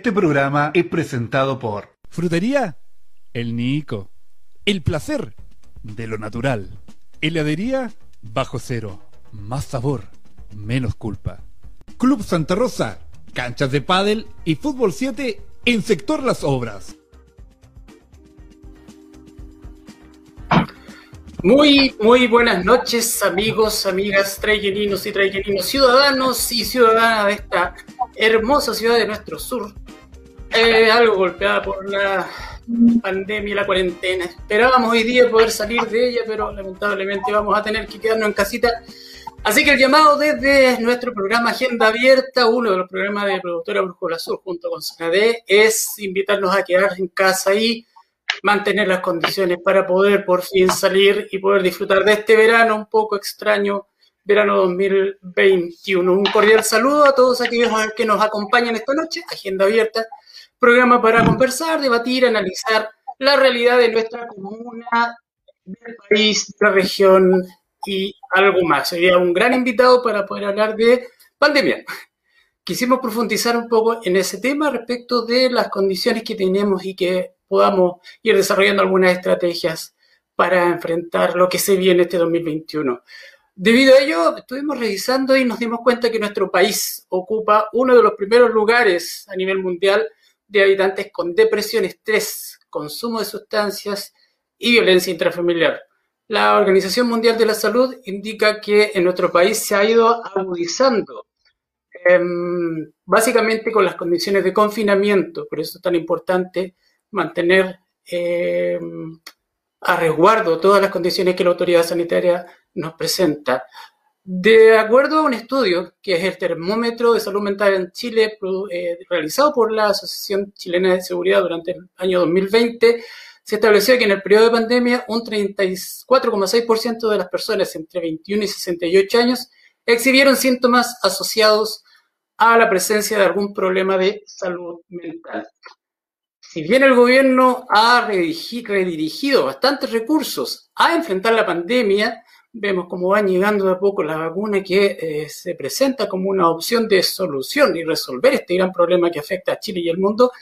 Este programa es presentado por Frutería El Nico. El placer de lo natural. Heladería Bajo Cero. Más sabor, menos culpa. Club Santa Rosa. Canchas de pádel y fútbol 7 en sector Las Obras. Muy, muy buenas noches, amigos, amigas, traigeninos y traigeninos, ciudadanos y ciudadanas de esta hermosa ciudad de nuestro sur. Eh, algo golpeada por la pandemia y la cuarentena. Esperábamos hoy día poder salir de ella, pero lamentablemente vamos a tener que quedarnos en casita. Así que el llamado desde nuestro programa Agenda Abierta, uno de los programas de productora Brújula Sur junto con SANADE, es invitarnos a quedar en casa y mantener las condiciones para poder por fin salir y poder disfrutar de este verano un poco extraño, verano 2021. Un cordial saludo a todos aquellos que nos acompañan esta noche, Agenda Abierta, programa para conversar, debatir, analizar la realidad de nuestra comuna, del país, de la región y algo más. Sería un gran invitado para poder hablar de pandemia. Quisimos profundizar un poco en ese tema respecto de las condiciones que tenemos y que podamos ir desarrollando algunas estrategias para enfrentar lo que se viene este 2021. Debido a ello, estuvimos revisando y nos dimos cuenta que nuestro país ocupa uno de los primeros lugares a nivel mundial de habitantes con depresión, estrés, consumo de sustancias y violencia intrafamiliar. La Organización Mundial de la Salud indica que en nuestro país se ha ido agudizando, em, básicamente con las condiciones de confinamiento, por eso es tan importante mantener eh, a resguardo todas las condiciones que la autoridad sanitaria nos presenta. De acuerdo a un estudio que es el termómetro de salud mental en Chile, eh, realizado por la Asociación Chilena de Seguridad durante el año 2020, se estableció que en el periodo de pandemia un 34,6% de las personas entre 21 y 68 años exhibieron síntomas asociados a la presencia de algún problema de salud mental. Si bien el gobierno ha redirigido bastantes recursos a enfrentar la pandemia, vemos cómo van llegando de a poco la vacuna que eh, se presenta como una opción de solución y resolver este gran problema que afecta a Chile y el mundo,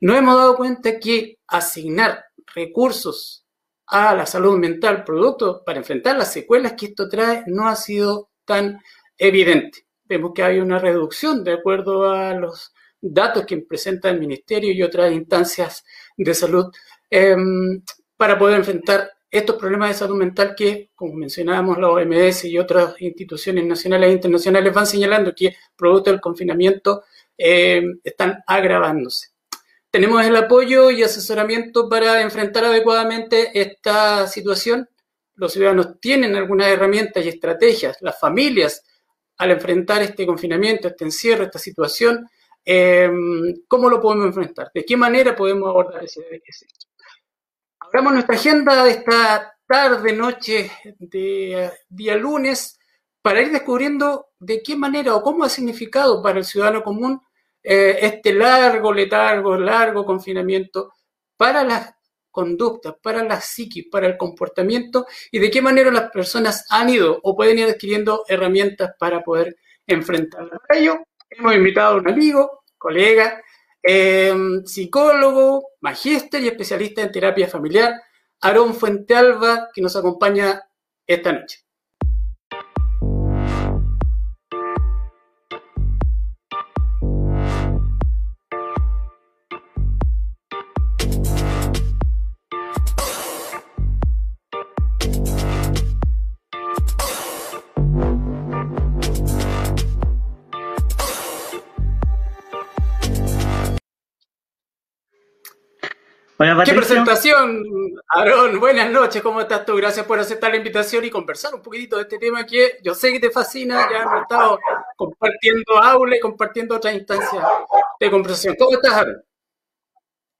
nos hemos dado cuenta que asignar recursos a la salud mental, producto para enfrentar las secuelas que esto trae, no ha sido tan evidente. Vemos que hay una reducción de acuerdo a los datos que presenta el Ministerio y otras instancias de salud em, para poder enfrentar estos problemas de salud mental que, como mencionábamos, la OMS y otras instituciones nacionales e internacionales van señalando que, producto del confinamiento, em, están agravándose. Tenemos el apoyo y asesoramiento para enfrentar adecuadamente esta situación. Los ciudadanos tienen algunas herramientas y estrategias. Las familias, al enfrentar este confinamiento, este encierro, esta situación, Em, ¿Cómo lo podemos enfrentar? ¿De qué manera podemos abordar ese, ese Abramos nuestra agenda de esta tarde, noche de día lunes para ir descubriendo de qué manera o cómo ha significado para el ciudadano común eh, este largo letargo, largo confinamiento para las conductas, para la psiquis, para el comportamiento y de qué manera las personas han ido o pueden ir adquiriendo herramientas para poder enfrentarlo. Para ello, hemos invitado a un amigo, colega, em, psicólogo, magíster y especialista en terapia familiar, Aarón Fuentealba, que nos acompaña esta noche. ¿Qué presentación, Aarón? Buenas noches, ¿cómo estás tú? Gracias por aceptar la invitación y conversar un poquitito de este tema que yo sé que te fascina, ya hemos estado compartiendo aula y compartiendo otras instancias de conversación. ¿Cómo estás, Aarón?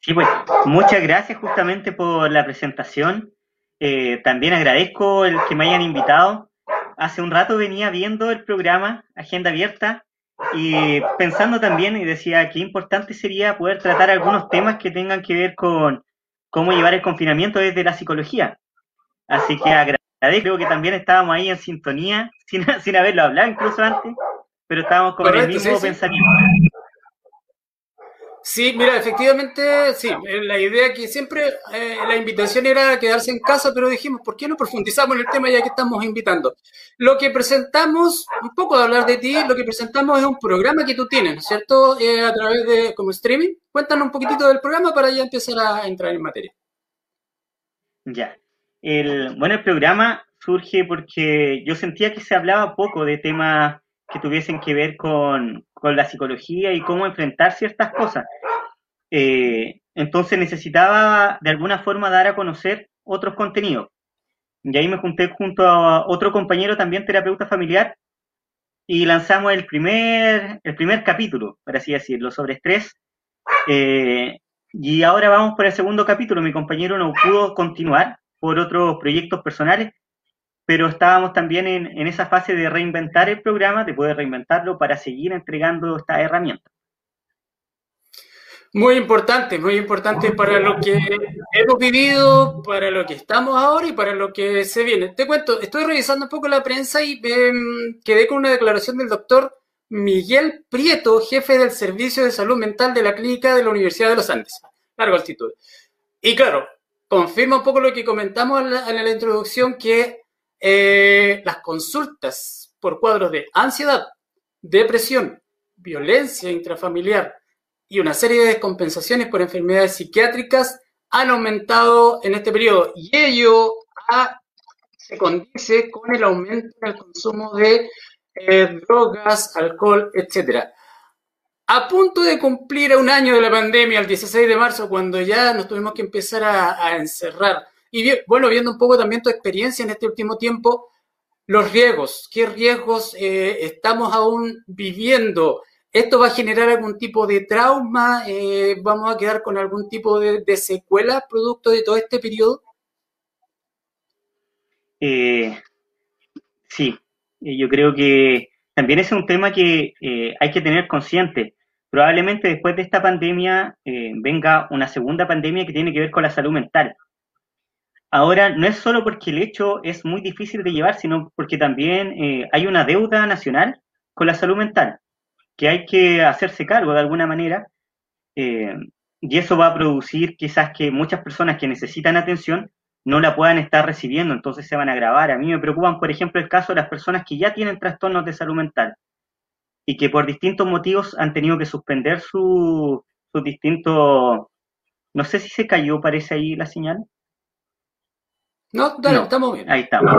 Sí, pues muchas gracias justamente por la presentación. Eh, también agradezco el que me hayan invitado. Hace un rato venía viendo el programa Agenda Abierta y pensando también, y decía, qué importante sería poder tratar algunos temas que tengan que ver con cómo llevar el confinamiento desde la psicología. Así que agradezco, creo que también estábamos ahí en sintonía, sin, sin haberlo hablado incluso antes, pero estábamos con el mismo pensamiento. Sí, mira, efectivamente, sí, eh, la idea que siempre, eh, la invitación era quedarse en casa, pero dijimos, ¿por qué no profundizamos en el tema ya que estamos invitando? Lo que presentamos, un poco de hablar de ti, lo que presentamos es un programa que tú tienes, ¿cierto? Eh, a través de, como streaming. Cuéntanos un poquitito del programa para ya empezar a entrar en materia. Ya. El, bueno, el programa surge porque yo sentía que se hablaba poco de temas que tuviesen que ver con, la psicología y cómo enfrentar ciertas cosas. Eh, entonces necesitaba de alguna forma dar a conocer otros contenidos. Y ahí me junté junto a otro compañero también terapeuta familiar y lanzamos el primer, el primer capítulo, por así decirlo, sobre estrés. Eh, y ahora vamos por el segundo capítulo. Mi compañero no pudo continuar por otros proyectos personales, pero estábamos también en, esa fase de reinventar el programa, de poder reinventarlo para seguir entregando esta herramienta. Muy importante, muy importante para lo que hemos vivido, para lo que estamos ahora y para lo que se viene. Te cuento, estoy revisando un poco la prensa y em, quedé con una declaración del doctor Miguel Prieto, jefe del Servicio de Salud Mental de la Clínica de la Universidad de los Andes. Largo el título. Y claro, confirma un poco lo que comentamos en la introducción, que eh, las consultas por cuadros de ansiedad, depresión, violencia intrafamiliar y una serie de descompensaciones por enfermedades psiquiátricas han aumentado en este periodo y ello se condice con el aumento del consumo de eh, drogas, alcohol, etc. A punto de cumplir un año de la pandemia, el 16 de marzo, cuando ya nos tuvimos que empezar a encerrar y bueno, viendo un poco también tu experiencia en este último tiempo, los riesgos, qué riesgos eh, estamos aún viviendo. ¿Esto va a generar algún tipo de trauma? Eh, ¿Vamos a quedar con algún tipo de, secuela producto de todo este periodo? Eh, sí, yo creo que también es un tema que hay que tener consciente. Probablemente después de esta pandemia venga una segunda pandemia que tiene que ver con la salud mental. Ahora, no es solo porque el hecho es muy difícil de llevar, sino porque también eh, hay una deuda nacional con la salud mental, que hay que hacerse cargo de alguna manera, eh, y eso va a producir quizás que muchas personas que necesitan atención no la puedan estar recibiendo, entonces se van a agravar. A mí me preocupan, por ejemplo, el caso de las personas que ya tienen trastornos de salud mental y que por distintos motivos han tenido que suspender sus su distintos... No sé si se cayó, parece ahí la señal. No, dale, estamos bien. Ahí estamos.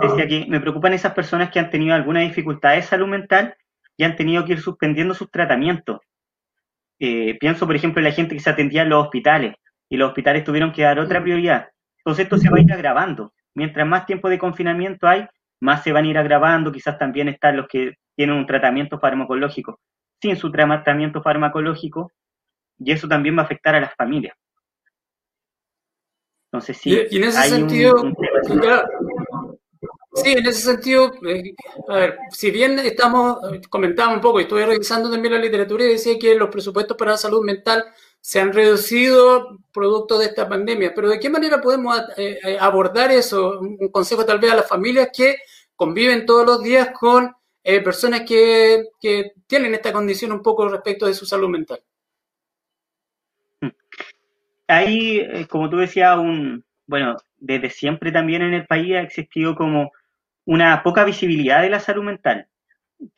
Decía que me preocupan esas personas que han tenido alguna dificultad de salud mental y han tenido que ir suspendiendo sus tratamientos. Eh, pienso, por ejemplo, en la gente que se atendía en los hospitales y los hospitales tuvieron que dar otra prioridad. Entonces esto se va a ir agravando. Mientras más tiempo de confinamiento hay, más se van a ir agravando. Quizás también están los que tienen un tratamiento farmacológico sin su tratamiento farmacológico y eso también va a afectar a las familias. Entonces, sí, y, en ese sentido, sí, en ese sentido, eh, a ver, si bien estamos, comentaba un poco, y estuve revisando también la literatura y decía que los presupuestos para la salud mental se han reducido producto de esta pandemia, pero ¿de qué manera podemos eh, eh, abordar eso? Un consejo tal vez a las familias que conviven todos los días con personas que, que tienen esta condición un poco respecto de su salud mental hay, eh, como tú decías, un, bueno, desde siempre también en el país ha existido como una poca visibilidad de la salud mental,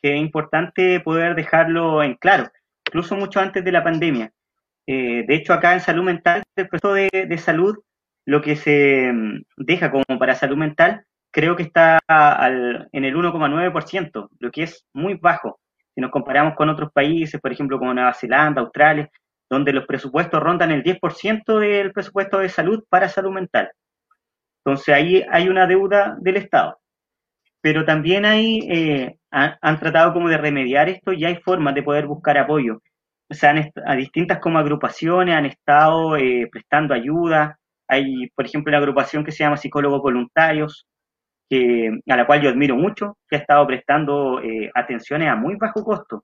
que es importante poder dejarlo en claro, incluso mucho antes de la pandemia. Eh, de hecho, acá en salud mental, el proceso de, de, salud, lo que se mm, deja como para salud mental, creo que está al, en el 1,9%, lo que es muy bajo. Si nos comparamos con otros países, por ejemplo, como Nueva Zelanda, Australia, donde los presupuestos rondan el 10% del presupuesto de salud para salud mental. Entonces ahí hay una deuda del Estado. Pero también hay, eh, han, tratado como de remediar esto y hay formas de poder buscar apoyo. O sea, a distintas como agrupaciones han estado eh, prestando ayuda. Hay, por ejemplo, una agrupación que se llama Psicólogos Voluntarios, que, a la cual yo admiro mucho, que ha estado prestando eh, atenciones a muy bajo costo.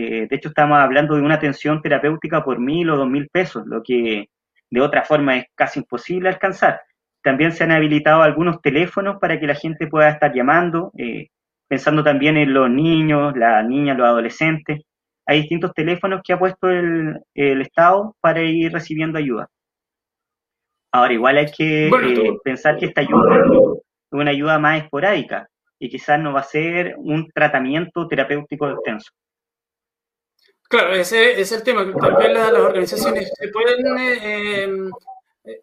De hecho, estamos hablando de una atención terapéutica por mil o dos mil pesos, lo que de otra forma es casi imposible alcanzar. También se han habilitado algunos teléfonos para que la gente pueda estar llamando, eh, pensando también en los niños, las niñas, los adolescentes, hay distintos teléfonos que ha puesto el, Estado para ir recibiendo ayuda. Ahora, igual hay que eh, pensar que esta ayuda es una ayuda más esporádica y quizás no va a ser un tratamiento terapéutico extenso. Claro, ese, es el tema, tal vez las, organizaciones se pueden eh,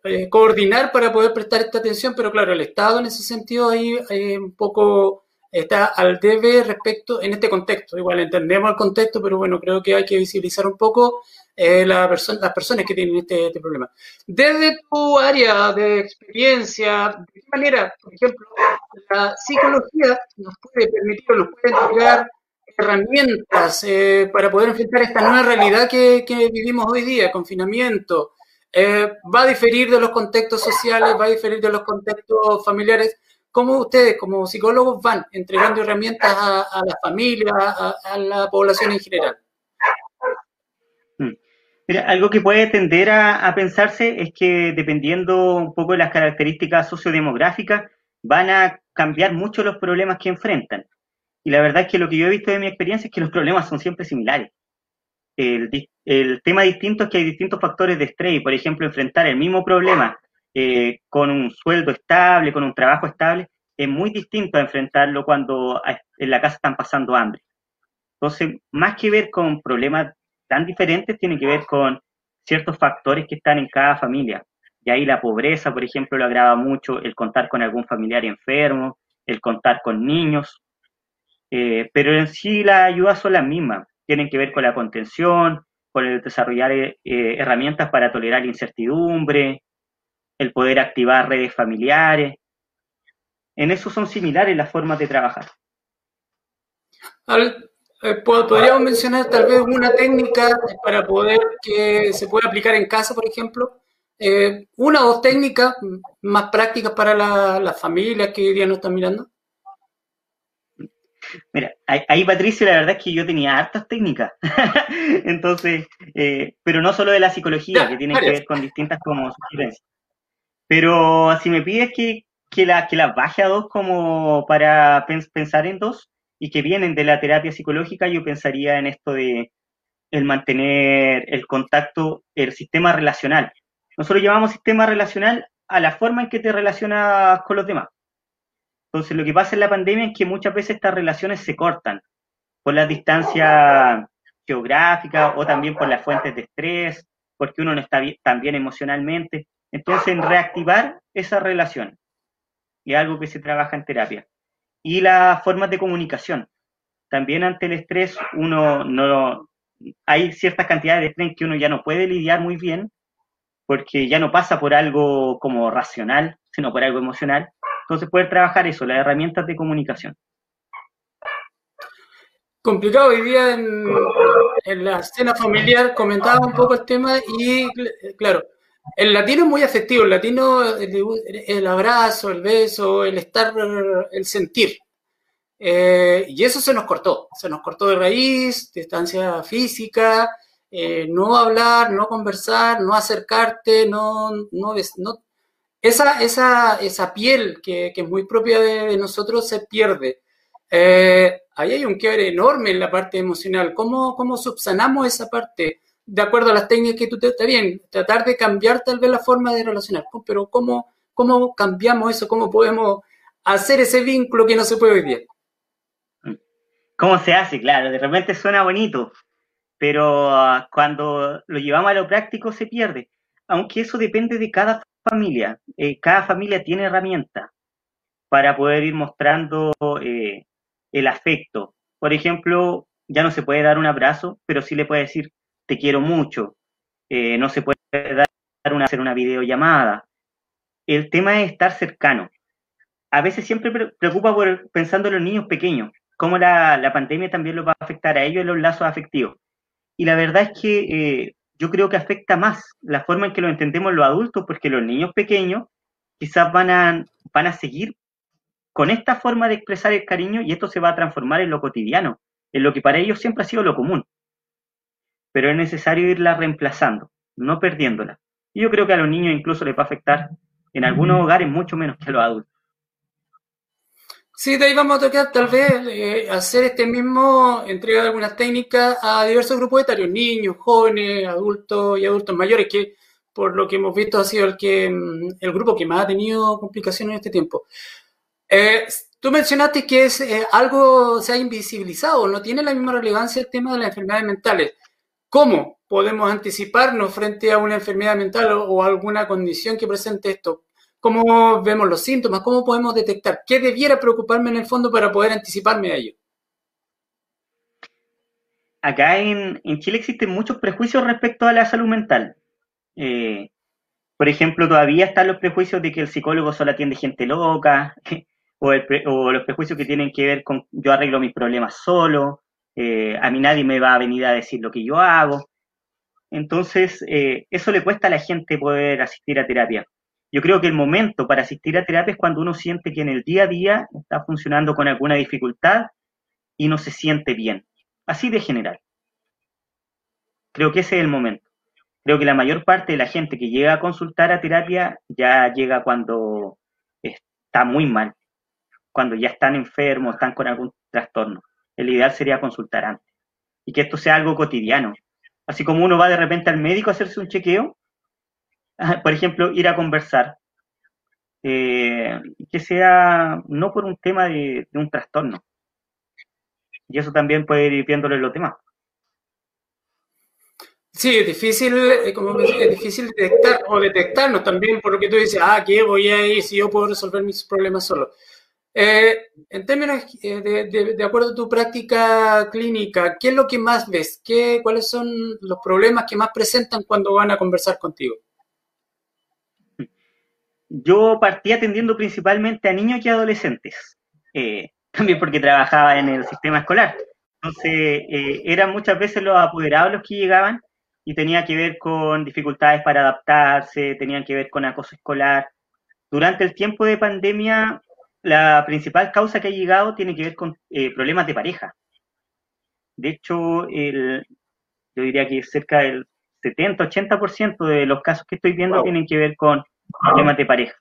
eh, coordinar para poder prestar esta atención, pero claro, el Estado en ese sentido ahí un poco está al debe respecto en este contexto. Igual entendemos el contexto, pero bueno, creo que hay que visibilizar un poco eh, la las personas que tienen este, este, problema. Desde tu área de experiencia, ¿de qué manera, por ejemplo, la psicología nos puede permitir o nos puede entregar herramientas eh, para poder enfrentar esta nueva realidad que, que vivimos hoy día, confinamiento? Eh, va a diferir de los contextos sociales, va a diferir de los contextos familiares, ¿Cómo ustedes, como psicólogos, van entregando herramientas a, la familia, a, la población en general? Mm. Mira, algo que puede tender a, pensarse es que dependiendo un poco de las características sociodemográficas, van a cambiar mucho los problemas que enfrentan. Y la verdad es que lo que yo he visto de mi experiencia es que los problemas son siempre similares. El, el tema distinto es que hay distintos factores de estrés. Por ejemplo, enfrentar el mismo problema eh, con un sueldo estable, con un trabajo estable, es muy distinto a enfrentarlo cuando en la casa están pasando hambre. Entonces, más que ver con problemas tan diferentes, tiene que ver con ciertos factores que están en cada familia. Y ahí la pobreza, por ejemplo, lo agrava mucho, el contar con algún familiar enfermo, el contar con niños. Eh, pero en sí las ayudas son las mismas. Tienen que ver con la contención, con el desarrollar eh, herramientas para tolerar incertidumbre, el poder activar redes familiares. En eso son similares las formas de trabajar. Eh, podríamos mencionar tal vez una técnica para poder que se pueda aplicar en casa, por ejemplo. Eh, una o dos técnicas más prácticas para las familias que hoy día nos están mirando. Mira, ahí Patricio, la verdad es que yo tenía hartas técnicas. Entonces, eh, pero no solo de la psicología, que tiene que ver con distintas como sugerencias. Pero si me pides que, que, la, que las baje a dos como para pensar en dos y que vienen de la terapia psicológica, yo pensaría en esto de el mantener el contacto, el sistema relacional. Nosotros llamamos sistema relacional a la forma en que te relacionas con los demás. Entonces, lo que pasa en la pandemia es que muchas veces estas relaciones se cortan por la distancia geográfica o también por las fuentes de estrés, porque uno no está bien emocionalmente. Entonces, en reactivar esa relación, y algo que se trabaja en terapia. Y las formas de comunicación. También ante el estrés, uno no, hay ciertas cantidades de estrés que uno ya no puede lidiar muy bien, porque ya no pasa por algo como racional, sino por algo emocional. Entonces, poder trabajar eso, las herramientas de comunicación. Complicado hoy día en, la escena familiar, comentaba un poco el tema y, claro, el latino es muy afectivo, el latino, el, abrazo, el beso, el estar, el sentir. Eh, y eso se nos cortó, se nos cortó de raíz, distancia física, eh, no hablar, no conversar, no acercarte, no, no, no esa, esa, esa piel que, es muy propia de, nosotros se pierde. Eh, ahí hay un quiebre enorme en la parte emocional. ¿Cómo, cómo subsanamos esa parte? de acuerdo a las técnicas que tú te está bien, tratar de cambiar tal vez la forma de relacionar, pero ¿cómo, cómo cambiamos eso? ¿Cómo podemos hacer ese vínculo que no se puede vivir? ¿Cómo se hace? Claro, de repente suena bonito, pero ah, cuando lo llevamos a lo práctico se pierde, aunque eso depende de cada familia. Eh, cada familia tiene herramientas para poder ir mostrando eh, el afecto. Por ejemplo, ya no se puede dar un abrazo, pero sí le puede decir, te quiero mucho, eh, no se puede dar una, hacer una videollamada. El tema es estar cercano. A veces siempre preocupa por, pensando en los niños pequeños, cómo la, pandemia también los va a afectar a ellos en los lazos afectivos. Y la verdad es que yo creo que afecta más la forma en que lo entendemos los adultos, porque los niños pequeños quizás van a, van a seguir con esta forma de expresar el cariño y esto se va a transformar en lo cotidiano, en lo que para ellos siempre ha sido lo común pero es necesario irla reemplazando, no perdiéndola. Y yo creo que a los niños incluso les va a afectar en algunos hogares mucho menos que a los adultos. Sí, de ahí vamos a tocar tal vez eh, hacer este mismo, entrega de algunas técnicas a diversos grupos etarios, niños, jóvenes, adultos y adultos mayores, que por lo que hemos visto ha sido el, que, mm, el grupo que más ha tenido complicaciones en este tiempo. Eh, tú mencionaste que es eh, algo se ha invisibilizado, no tiene la misma relevancia el tema de las enfermedades mentales. ¿Cómo podemos anticiparnos frente a una enfermedad mental o alguna condición que presente esto? Cómo vemos los síntomas, cómo podemos detectar, qué debiera preocuparme en el fondo para poder anticiparme a ello. Acá en, Chile existen muchos prejuicios respecto a la salud mental. Eh, por ejemplo, todavía están los prejuicios de que el psicólogo solo atiende gente loca, o, los prejuicios que tienen que ver con yo arreglo mis problemas solo, eh, a mí nadie me va a venir a decir lo que yo hago. Entonces, eh, eso le cuesta a la gente poder asistir a terapia. Yo creo que el momento para asistir a terapia es cuando uno siente que en el día a día está funcionando con alguna dificultad y no se siente bien. Así de general. Creo que ese es el momento. Creo que la mayor parte de la gente que llega a consultar a terapia ya llega cuando está muy mal, cuando ya están enfermos, están con algún trastorno. El ideal sería consultar antes y que esto sea algo cotidiano. Así como uno va de repente al médico a hacerse un chequeo, por ejemplo, ir a conversar, eh, que sea no por un tema de, un trastorno. Y eso también puede ir viéndolo en los demás. Sí, es difícil, eh, como es difícil detectar o detectarnos también por lo que tú dices, ah, ¿qué voy a ir si yo puedo resolver mis problemas solo? Eh, en términos de, de, acuerdo a tu práctica clínica, ¿qué es lo que más ves? ¿Qué, ¿Cuáles son los problemas que más presentan cuando van a conversar contigo? Yo partí atendiendo principalmente a niños y adolescentes, eh, también porque trabajaba en el sistema escolar. Entonces, eh, eran muchas veces los apoderados los que llegaban y tenía que ver con dificultades para adaptarse, tenían que ver con acoso escolar. Durante el tiempo de pandemia, la principal causa que ha llegado tiene que ver con eh, problemas de pareja. De hecho, el, yo diría que cerca del 70-80% de los casos que estoy viendo tienen que ver con problemas de pareja.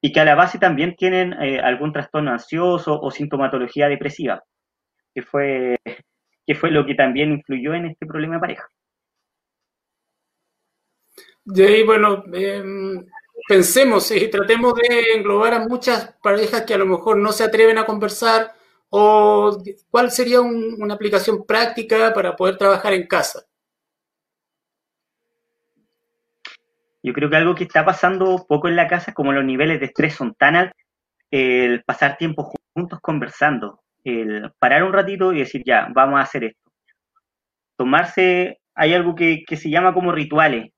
Y que a la base también tienen eh, algún trastorno ansioso o sintomatología depresiva, que fue, que fue lo que también influyó en este problema de pareja. De ahí, bueno, em, pensemos y tratemos de englobar a muchas parejas que a lo mejor no se atreven a conversar o cuál sería una aplicación práctica para poder trabajar en casa. Yo creo que algo que está pasando poco en la casa como los niveles de estrés son tan altos, el pasar tiempo juntos conversando, el parar un ratito y decir, ya, vamos a hacer esto. Tomarse, hay algo que, se llama como rituales,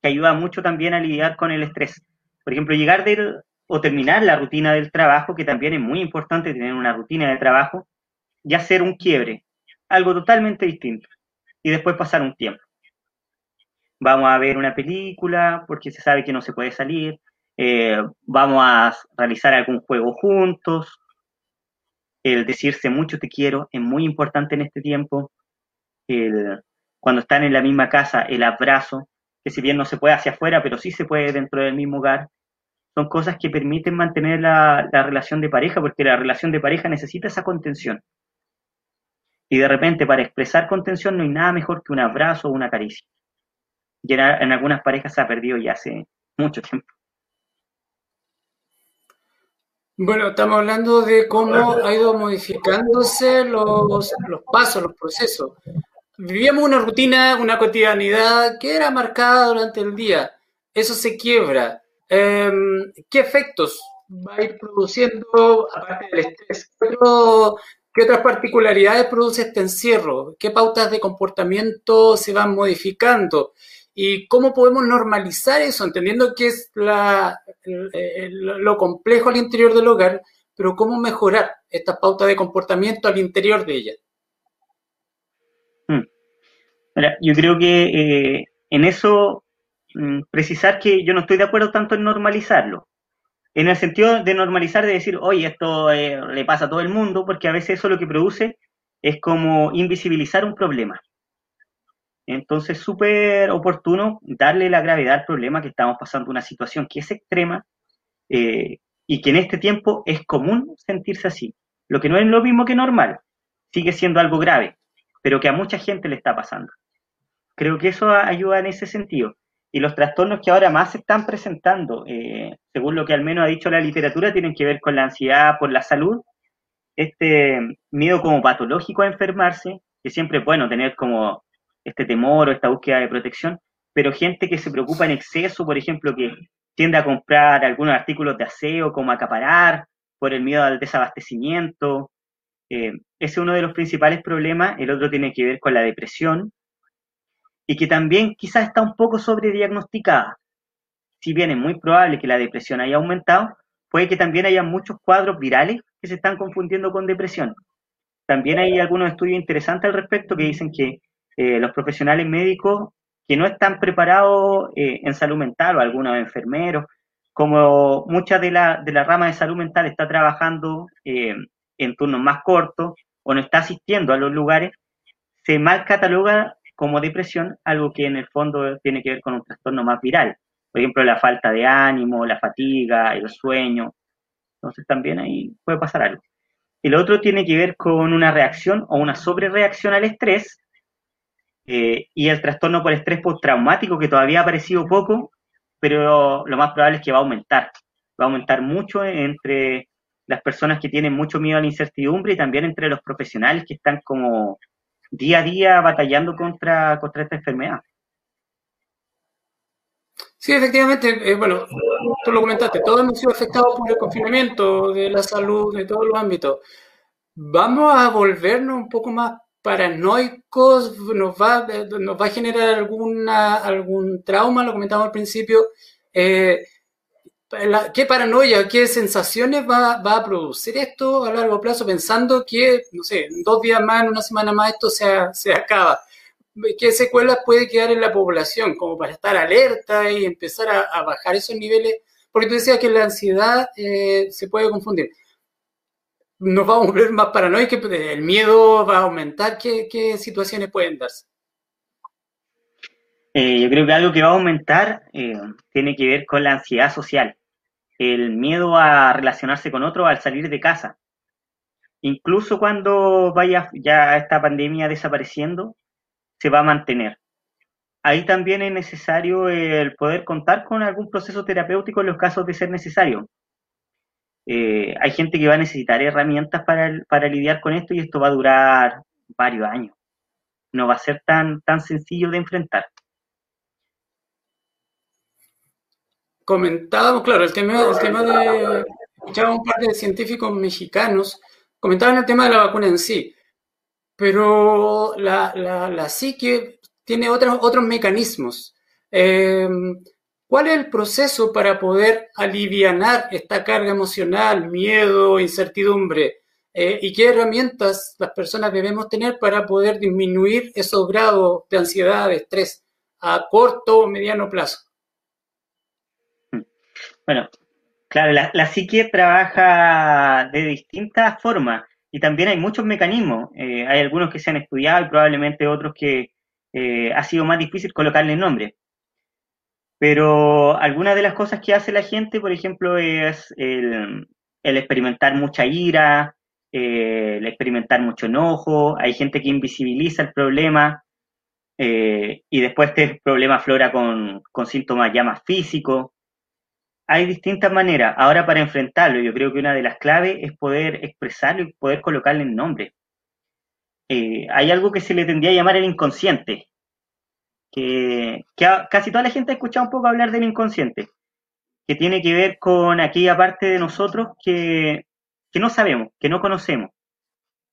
que ayuda mucho también a lidiar con el estrés. Por ejemplo, llegar o terminar la rutina del trabajo, que también es muy importante tener una rutina de trabajo, y hacer un quiebre, algo totalmente distinto, y después pasar un tiempo vamos a ver una película porque se sabe que no se puede salir, eh, vamos a realizar algún juego juntos, el decirse mucho te quiero es muy importante en este tiempo, el, cuando están en la misma casa, el abrazo, que si bien no se puede hacia afuera, pero sí se puede dentro del mismo hogar, son cosas que permiten mantener la, la relación de pareja, porque la relación de pareja necesita esa contención. Y de repente para expresar contención no hay nada mejor que un abrazo o una caricia y en, algunas parejas se ha perdido ya hace mucho tiempo. Bueno, estamos hablando de cómo ha ido modificándose los, los pasos, los procesos. Vivíamos una rutina, una cotidianidad que era marcada durante el día. Eso se quiebra. Em, ¿Qué efectos va a ir produciendo, aparte del estrés? ¿Qué otras particularidades produce este encierro? ¿Qué pautas de comportamiento se van modificando? ¿Y cómo podemos normalizar eso? Entendiendo que es la, lo complejo al interior del hogar, pero cómo mejorar esta pauta de comportamiento al interior de ella. Hmm. yo creo que eh, en eso mm, precisar que yo no estoy de acuerdo tanto en normalizarlo. En el sentido de normalizar, de decir, oye, esto eh, le pasa a todo el mundo, porque a veces eso lo que produce es como invisibilizar un problema. Entonces, súper oportuno darle la gravedad al problema que estamos pasando, una situación que es extrema, eh, y que en este tiempo es común sentirse así, lo que no es lo mismo que normal, sigue siendo algo grave, pero que a mucha gente le está pasando. Creo que eso ayuda en ese sentido. Y los trastornos que ahora más se están presentando, eh, según lo que al menos ha dicho la literatura, tienen que ver con la ansiedad por la salud, este miedo como patológico a enfermarse, que siempre es bueno tener como este temor o esta búsqueda de protección, pero gente que se preocupa en exceso, por ejemplo, que tiende a comprar algunos artículos de aseo como acaparar por el miedo al desabastecimiento. Eh, ese es uno de los principales problemas. El otro tiene que ver con la depresión y que también quizás está un poco sobrediagnosticada. Si bien es muy probable que la depresión haya aumentado, puede que también haya muchos cuadros virales que se están confundiendo con depresión. También hay algunos estudios interesantes al respecto que dicen que eh, los profesionales médicos que no están preparados eh, en salud mental o algunos enfermeros, como mucha de la, de la rama de salud mental está trabajando eh, en turnos más cortos o no está asistiendo a los lugares, se mal cataloga como depresión algo que en el fondo tiene que ver con un trastorno más viral. Por ejemplo, la falta de ánimo, la fatiga, el sueño. Entonces también ahí puede pasar algo. El otro tiene que ver con una reacción o una sobrereacción al estrés eh, y el trastorno por estrés postraumático, que todavía ha aparecido poco, pero lo más probable es que va a aumentar. Va a aumentar mucho entre las personas que tienen mucho miedo a la incertidumbre y también entre los profesionales que están como día a día batallando contra, contra esta enfermedad. Sí, efectivamente, eh, bueno, tú lo comentaste, todos hemos sido afectados por el confinamiento de la salud, de todos los ámbitos. Vamos a volvernos un poco más paranoicos, nos va, nos va a generar alguna, algún trauma, lo comentamos al principio. Eh, ¿Qué paranoia, qué sensaciones va, va, a producir esto a largo plazo pensando que, no sé, en dos días más, en una semana más esto se, se acaba? ¿Qué secuelas puede quedar en la población como para estar alerta y empezar a, bajar esos niveles? Porque tú decías que la ansiedad eh, se puede confundir nos vamos a volver más paranoicos, el miedo va a aumentar. ¿Qué, situaciones pueden darse? Eh, yo creo que algo que va a aumentar eh, tiene que ver con la ansiedad social, el miedo a relacionarse con otros al salir de casa. Incluso cuando vaya ya esta pandemia desapareciendo, se va a mantener. Ahí también es necesario el poder contar con algún proceso terapéutico en los casos de ser necesario. Eh, hay gente que va a necesitar herramientas para, para, lidiar con esto y esto va a durar varios años. No va a ser tan, tan sencillo de enfrentar. Comentábamos, claro, el tema, el tema de. Escuchaba un par de científicos mexicanos, comentaban el tema de la vacuna en sí, pero la, la, la psique tiene otros, otros mecanismos. Eh, ¿Cuál es el proceso para poder aliviar esta carga emocional, miedo, incertidumbre? Eh, ¿Y qué herramientas las personas debemos tener para poder disminuir esos grados de ansiedad, de estrés a corto o mediano plazo? Bueno, claro, la, psique trabaja de distintas formas y también hay muchos mecanismos. Eh, hay algunos que se han estudiado y probablemente otros que eh, ha sido más difícil colocarle nombre. Pero algunas de las cosas que hace la gente, por ejemplo, es el, experimentar mucha ira, eh, el experimentar mucho enojo, hay gente que invisibiliza el problema eh, y después este problema aflora con, síntomas ya más físicos. Hay distintas maneras. Ahora para enfrentarlo, yo creo que una de las claves es poder expresarlo y poder colocarle el nombre. Eh, hay algo que se le tendría a llamar el inconsciente, que, casi toda la gente ha escuchado un poco hablar del inconsciente, que tiene que ver con aquella parte de nosotros que, que no sabemos, que no conocemos,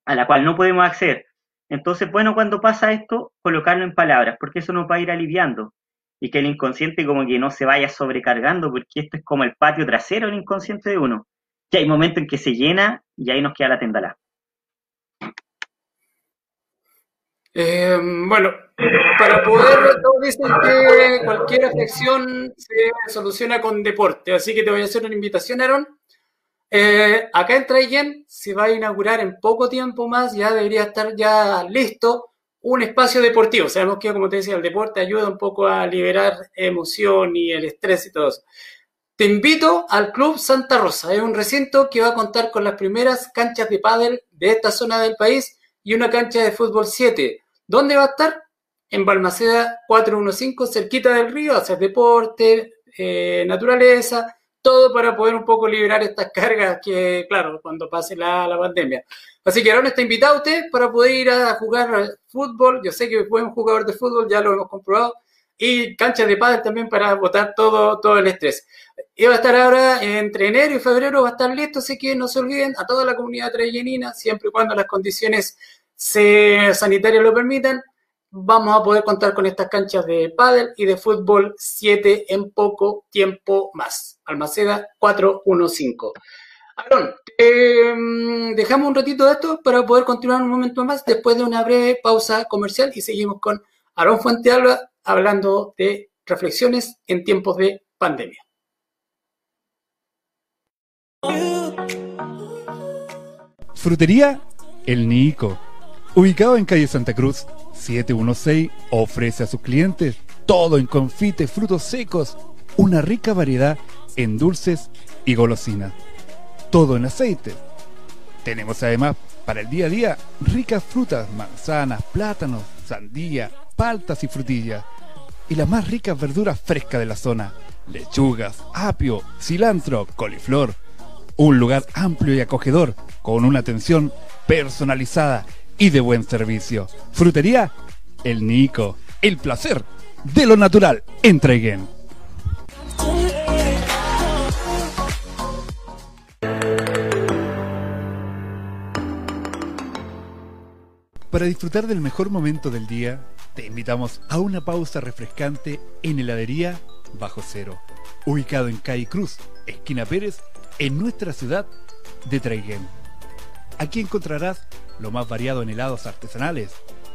a la cual no podemos acceder. Entonces, bueno, cuando pasa esto, colocarlo en palabras, porque eso nos va a ir aliviando y que el inconsciente como que no se vaya sobrecargando, porque esto es como el patio trasero del inconsciente de uno, que hay momentos en que se llena y ahí nos queda la tendalá. Eh, bueno, para poder, todos dicen que cualquier afección se soluciona con deporte, así que te voy a hacer una invitación, Aaron. Eh, acá en Trayen se va a inaugurar en poco tiempo más, ya debería estar ya listo un espacio deportivo. Sabemos que, como te decía, el deporte ayuda un poco a liberar emoción y el estrés y todo eso. te invito al Club Santa Rosa. Es un recinto que va a contar con las primeras canchas de pádel de esta zona del país y una cancha de fútbol 7. ¿Dónde va a estar? En Balmaceda 415, cerquita del río, hacer deporte, eh, naturaleza, todo para poder un poco liberar estas cargas que, claro, cuando pase la, la pandemia. Así que ahora está invitado usted para poder ir a jugar fútbol. Yo sé que es buen jugador de fútbol, ya lo hemos comprobado. Y canchas de pádel también para botar todo, todo el estrés. Y va a estar ahora entre enero y febrero, va a estar listo, así que no se olviden a toda la comunidad trayenina, siempre y cuando las condiciones sanitarias lo permitan, vamos a poder contar con estas canchas de pádel y de fútbol 7 en poco tiempo más. Almaceda 415. Aaron, eh, dejamos un ratito de esto para poder continuar un momento más después de una breve pausa comercial y seguimos con Aaron Fuentealba hablando de reflexiones en tiempos de pandemia. Frutería El Nico, ubicado en calle Santa Cruz 716, ofrece a sus clientes todo en confites, frutos secos, una rica variedad en dulces y golosinas. Todo en aceite. Tenemos además para el día a día ricas frutas, manzanas, plátanos, sandía, paltas y frutillas. Y las más ricas verduras frescas de la zona. Lechugas, apio, cilantro, coliflor. Un lugar amplio y acogedor, con una atención personalizada y de buen servicio. Frutería El Nico. El placer de lo natural. Entreguen. Para disfrutar del mejor momento del día, te invitamos a una pausa refrescante en heladería Bajo Cero, ubicado en Calle Cruz, esquina Pérez, en nuestra ciudad de Traiguén. Aquí encontrarás lo más variado en helados artesanales,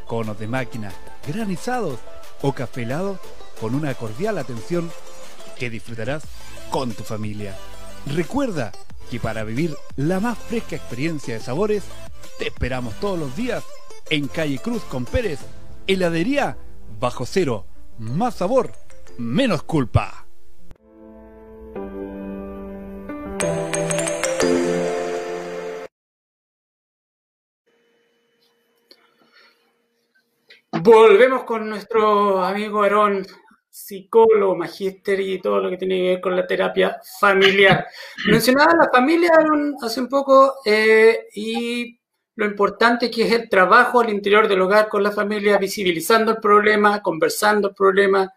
conos de máquina, granizados o café helado con una cordial atención que disfrutarás con tu familia. Recuerda que para vivir la más fresca experiencia de sabores, te esperamos todos los días en Calle Cruz con Pérez, heladería bajo cero, más sabor, menos culpa. Volvemos con nuestro amigo Aarón, psicólogo, magíster y todo lo que tiene que ver con la terapia familiar. Mencionaba la familia Aaron, hace un poco eh, y lo importante que es el trabajo al interior del hogar con la familia, visibilizando el problema, conversando el problema,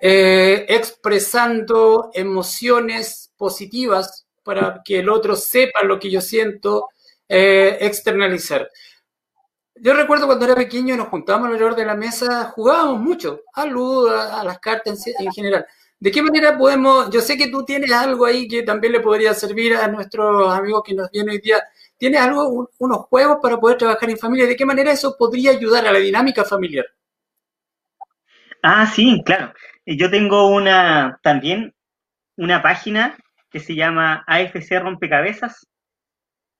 eh, expresando emociones positivas para que el otro sepa lo que yo siento, eh, externalizar. Yo recuerdo cuando era pequeño y nos juntábamos alrededor de la mesa, jugábamos mucho, a luz, a, las cartas en, en, general. ¿De qué manera podemos, yo sé que tú tienes algo ahí que también le podría servir a nuestros amigos que nos vienen hoy día, tienes algo, un, unos juegos para poder trabajar en familia, ¿de qué manera eso podría ayudar a la dinámica familiar? Ah, sí, claro. Yo tengo una, también, una página que se llama AFC Rompecabezas,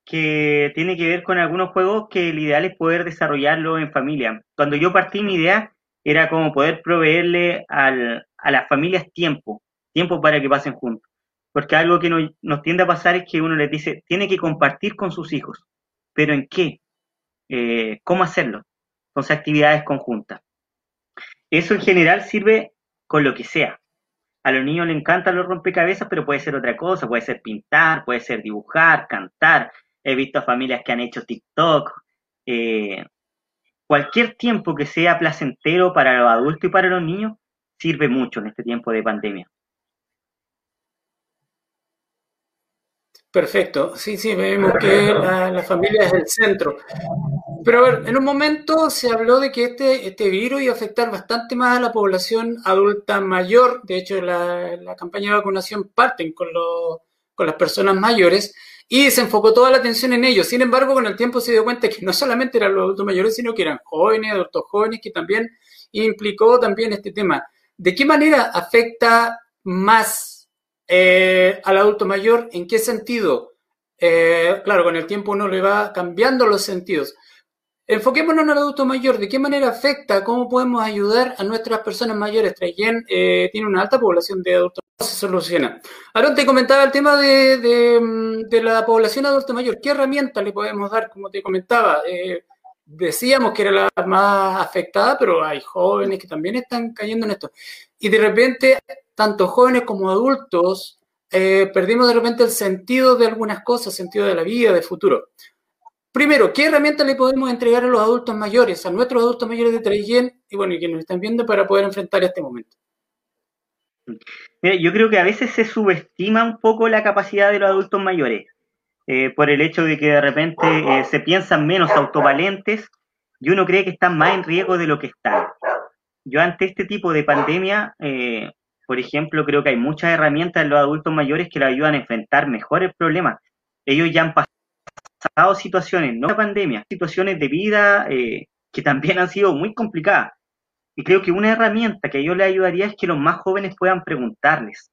que tiene que ver con algunos juegos que el ideal es poder desarrollarlo en familia. Cuando yo partí mi idea era como poder proveerle al, a las familias tiempo, tiempo para que pasen juntos. Porque algo que nos, nos, tiende a pasar es que uno les dice, tiene que compartir con sus hijos, pero ¿en qué? Eh, ¿Cómo hacerlo? Con actividades conjuntas. Eso en general sirve con lo que sea. A los niños les encantan los rompecabezas, pero puede ser otra cosa, puede ser pintar, puede ser dibujar, cantar, he visto familias que han hecho TikTok. Eh, cualquier tiempo que sea placentero para los adultos y para los niños sirve mucho en este tiempo de pandemia. Perfecto, sí, sí, vemos que la, la, familia es el centro. Pero a ver, en un momento se habló de que este, este virus iba a afectar bastante más a la población adulta mayor. De hecho, la, la campaña de vacunación parten con, lo, con las personas mayores y se enfocó toda la atención en ellos. Sin embargo, con el tiempo se dio cuenta que no solamente eran los adultos mayores, sino que eran jóvenes, adultos jóvenes, que también implicó también este tema. ¿De qué manera afecta más eh, al adulto mayor? ¿En qué sentido? Eh, claro, con el tiempo uno le va cambiando los sentidos. Enfoquémonos en el adulto mayor. ¿De qué manera afecta? ¿Cómo podemos ayudar a nuestras personas mayores? Trayen eh, tiene una alta población de adultos. ¿Cómo se soluciona? Ahora te comentaba el tema de, la población adulta mayor. ¿Qué herramientas le podemos dar? Como te comentaba, eh, decíamos que era la más afectada, pero hay jóvenes que también están cayendo en esto. Y de repente, tanto jóvenes como adultos, eh, perdimos de repente el sentido de algunas cosas, sentido de la vida, de futuro. Primero, ¿qué herramientas le podemos entregar a los adultos mayores, a nuestros adultos mayores de Traillén y bueno, y que nos están viendo para poder enfrentar este momento? Mira, yo creo que a veces se subestima un poco la capacidad de los adultos mayores, eh, por el hecho de que de repente eh, se piensan menos autovalentes y uno cree que están más en riesgo de lo que están. Yo ante este tipo de pandemia, eh, por ejemplo, creo que hay muchas herramientas en los adultos mayores que lo ayudan a enfrentar mejor el problema. Ellos ya han pasado situaciones, no la pandemia, situaciones de vida eh, que también han sido muy complicadas. Y creo que una herramienta que yo le ayudaría es que los más jóvenes puedan preguntarles,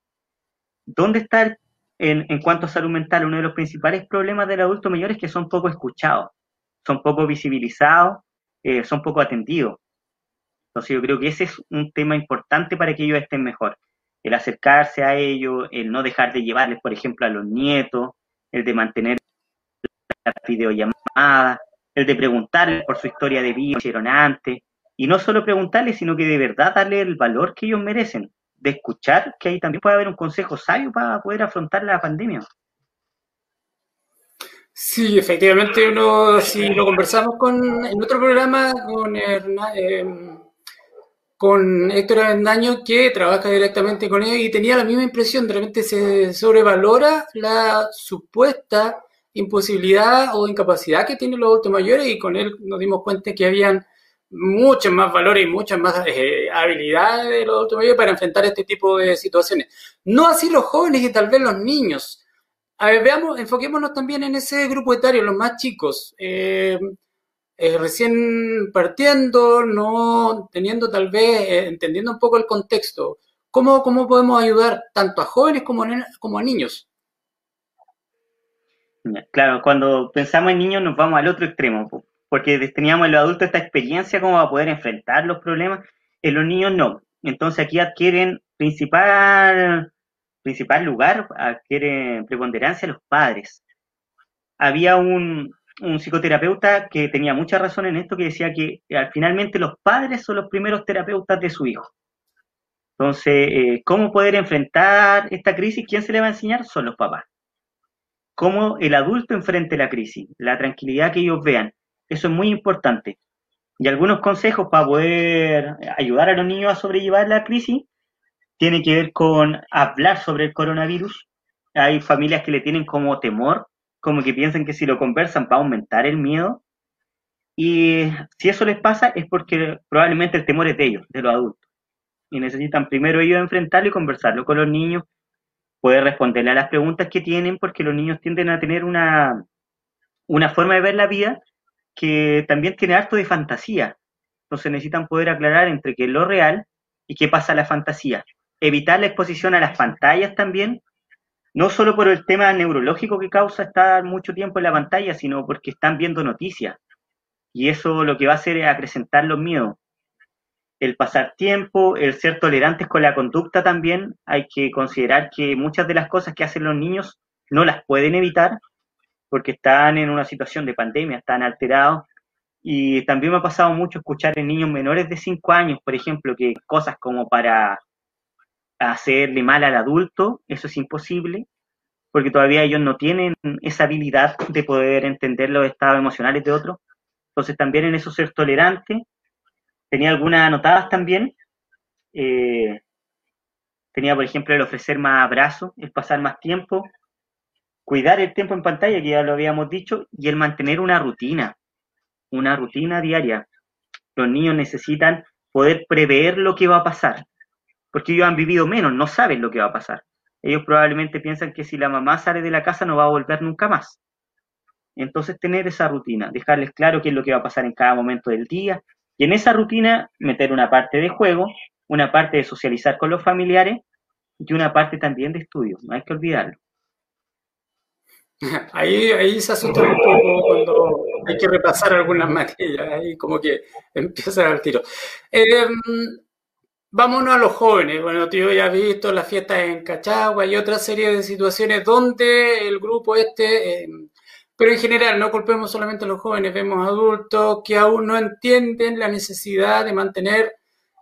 ¿dónde está en, en, cuanto a salud mental uno de los principales problemas del adulto mayor es que son poco escuchados, son poco visibilizados, eh, son poco atendidos? Entonces yo creo que ese es un tema importante para que ellos estén mejor. El acercarse a ellos, el no dejar de llevarles, por ejemplo, a los nietos, el de mantener la videollamada, el de preguntarle por su historia de vida, hicieron antes, y no solo preguntarle, sino que de verdad darle el valor que ellos merecen, de escuchar que ahí también puede haber un consejo sabio para poder afrontar la pandemia. Sí, efectivamente, uno, si lo conversamos con, en otro programa con, eh, con Héctor Avendaño, que trabaja directamente con ellos, y tenía la misma impresión, de repente se sobrevalora la supuesta imposibilidad o incapacidad que tienen los adultos mayores y con él nos dimos cuenta que habían muchos más valores y muchas más eh, habilidades de los adultos mayores para enfrentar este tipo de situaciones. No así los jóvenes y tal vez los niños. A ver, veamos, enfoquémonos también en ese grupo etario, los más chicos. Eh, eh, recién partiendo, no teniendo tal vez, entendiendo un poco el contexto. ¿Cómo, ¿Cómo podemos ayudar tanto a jóvenes como como a niños? Claro, cuando pensamos en niños nos vamos al otro extremo, porque teníamos en los adultos esta experiencia como a poder enfrentar los problemas, en los niños no. Entonces aquí adquieren principal, principal lugar, adquieren preponderancia los padres. Había un, psicoterapeuta que tenía mucha razón en esto, que decía que eh, finalmente los padres son los primeros terapeutas de su hijo. Entonces, eh, ¿cómo poder enfrentar esta crisis? ¿Quién se le va a enseñar? Son los papás cómo el adulto enfrente la crisis, la tranquilidad que ellos vean. Eso es muy importante. Y algunos consejos para poder ayudar a los niños a sobrellevar la crisis tiene que ver con hablar sobre el coronavirus. Hay familias que le tienen como temor, como que piensan que si lo conversan va a aumentar el miedo. Y si eso les pasa es porque probablemente el temor es de ellos, de los adultos. Y necesitan primero ellos enfrentarlo y conversarlo con los niños poder responderle a las preguntas que tienen, porque los niños tienden a tener una, una forma de ver la vida que también tiene harto de fantasía. Entonces necesitan poder aclarar entre qué es lo real y qué pasa a la fantasía. Evitar la exposición a las pantallas también, no solo por el tema neurológico que causa estar mucho tiempo en la pantalla, sino porque están viendo noticias. Y eso lo que va a hacer es acrecentar los miedos el pasar tiempo, el ser tolerantes con la conducta también. Hay que considerar que muchas de las cosas que hacen los niños no las pueden evitar porque están en una situación de pandemia, están alterados. Y también me ha pasado mucho escuchar en niños menores de 5 años, por ejemplo, que cosas como para hacerle mal al adulto, eso es imposible, porque todavía ellos no tienen esa habilidad de poder entender los estados emocionales de otros. Entonces también en eso ser tolerante Tenía algunas anotadas también. Eh, tenía, por ejemplo, el ofrecer más abrazos, el pasar más tiempo, cuidar el tiempo en pantalla, que ya lo habíamos dicho, y el mantener una rutina, una rutina diaria. Los niños necesitan poder prever lo que va a pasar, porque ellos han vivido menos, no saben lo que va a pasar. Ellos probablemente piensan que si la mamá sale de la casa no va a volver nunca más. Entonces tener esa rutina, dejarles claro qué es lo que va a pasar en cada momento del día, y en esa rutina meter una parte de juego, una parte de socializar con los familiares y una parte también de estudio, no hay que olvidarlo. Ahí, ahí se asusta un poco cuando hay que repasar algunas materias, ahí como que empieza al tiro. Eh, vámonos a los jóvenes. Bueno, tío, ya has visto las fiestas en Cachagua y otra serie de situaciones donde el grupo este, eh, pero en general, no culpemos solamente a los jóvenes, vemos adultos que aún no entienden la necesidad de mantener